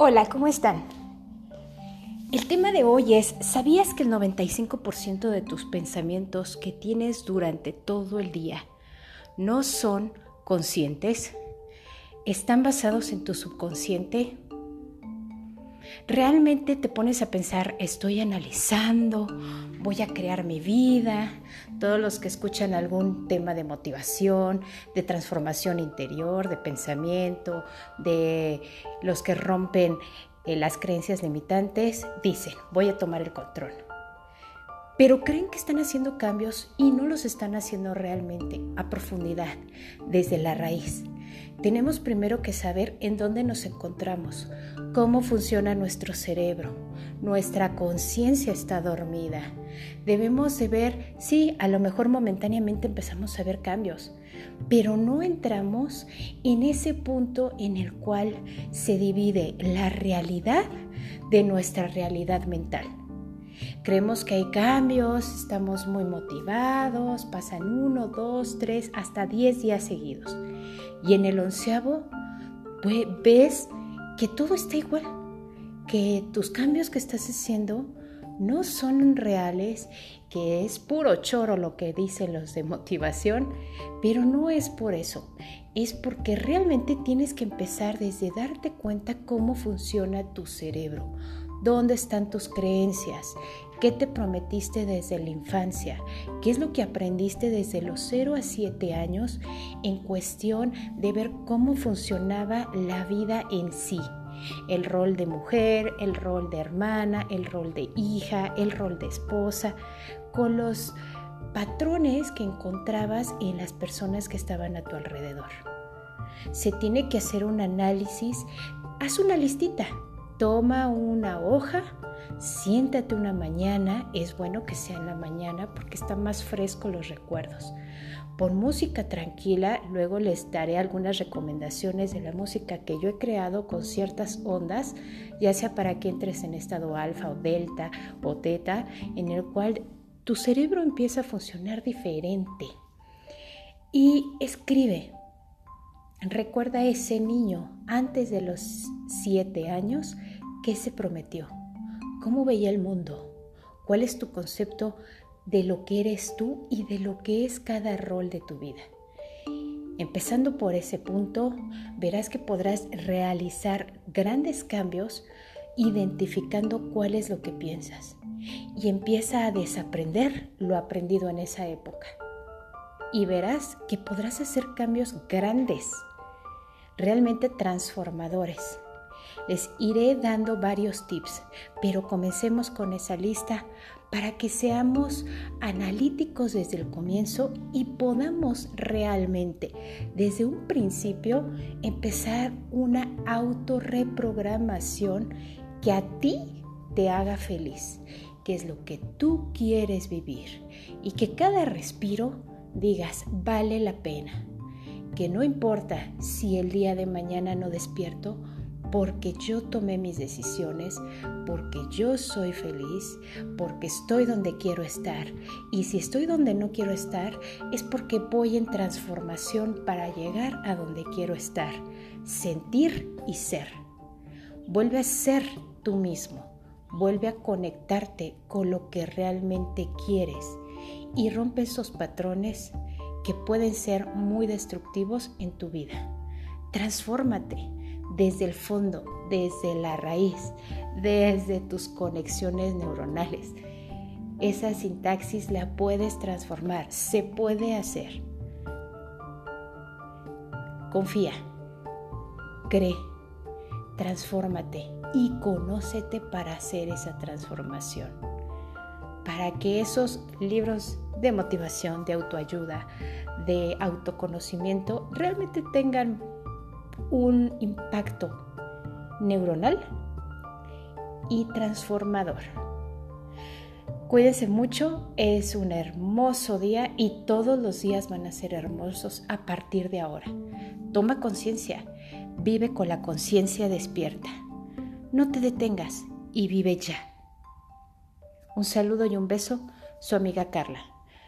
Hola, ¿cómo están? El tema de hoy es, ¿sabías que el 95% de tus pensamientos que tienes durante todo el día no son conscientes? ¿Están basados en tu subconsciente? Realmente te pones a pensar, estoy analizando, voy a crear mi vida. Todos los que escuchan algún tema de motivación, de transformación interior, de pensamiento, de los que rompen eh, las creencias limitantes, dicen, voy a tomar el control. Pero creen que están haciendo cambios y no los están haciendo realmente a profundidad, desde la raíz. Tenemos primero que saber en dónde nos encontramos, cómo funciona nuestro cerebro. Nuestra conciencia está dormida. Debemos de ver, sí, a lo mejor momentáneamente empezamos a ver cambios, pero no entramos en ese punto en el cual se divide la realidad de nuestra realidad mental. Creemos que hay cambios, estamos muy motivados, pasan uno, dos, tres, hasta diez días seguidos. Y en el onceavo pues, ves que todo está igual, que tus cambios que estás haciendo no son reales, que es puro choro lo que dicen los de motivación, pero no es por eso, es porque realmente tienes que empezar desde darte cuenta cómo funciona tu cerebro, dónde están tus creencias, ¿Qué te prometiste desde la infancia? ¿Qué es lo que aprendiste desde los 0 a 7 años en cuestión de ver cómo funcionaba la vida en sí? El rol de mujer, el rol de hermana, el rol de hija, el rol de esposa, con los patrones que encontrabas en las personas que estaban a tu alrededor. Se tiene que hacer un análisis, haz una listita, toma una hoja, siéntate una mañana, es bueno que sea en la mañana porque está más fresco los recuerdos. Pon música tranquila, luego les daré algunas recomendaciones de la música que yo he creado con ciertas ondas, ya sea para que entres en estado alfa o delta o teta, en el cual tu cerebro empieza a funcionar diferente. Y escribe, recuerda ese niño antes de los siete años ¿Qué se prometió? ¿Cómo veía el mundo? ¿Cuál es tu concepto de lo que eres tú y de lo que es cada rol de tu vida? Empezando por ese punto, verás que podrás realizar grandes cambios identificando cuál es lo que piensas y empieza a desaprender lo aprendido en esa época. Y verás que podrás hacer cambios grandes, realmente transformadores les iré dando varios tips, pero comencemos con esa lista para que seamos analíticos desde el comienzo y podamos realmente desde un principio empezar una autorreprogramación que a ti te haga feliz, que es lo que tú quieres vivir y que cada respiro digas vale la pena, que no importa si el día de mañana no despierto, porque yo tomé mis decisiones, porque yo soy feliz, porque estoy donde quiero estar. Y si estoy donde no quiero estar, es porque voy en transformación para llegar a donde quiero estar, sentir y ser. Vuelve a ser tú mismo, vuelve a conectarte con lo que realmente quieres y rompe esos patrones que pueden ser muy destructivos en tu vida. Transfórmate desde el fondo, desde la raíz, desde tus conexiones neuronales. Esa sintaxis la puedes transformar, se puede hacer. Confía, cree, transfórmate y conócete para hacer esa transformación. Para que esos libros de motivación, de autoayuda, de autoconocimiento realmente tengan un impacto neuronal y transformador. Cuídense mucho, es un hermoso día y todos los días van a ser hermosos a partir de ahora. Toma conciencia, vive con la conciencia despierta. No te detengas y vive ya. Un saludo y un beso, su amiga Carla.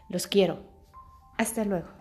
Los quiero. Hasta luego.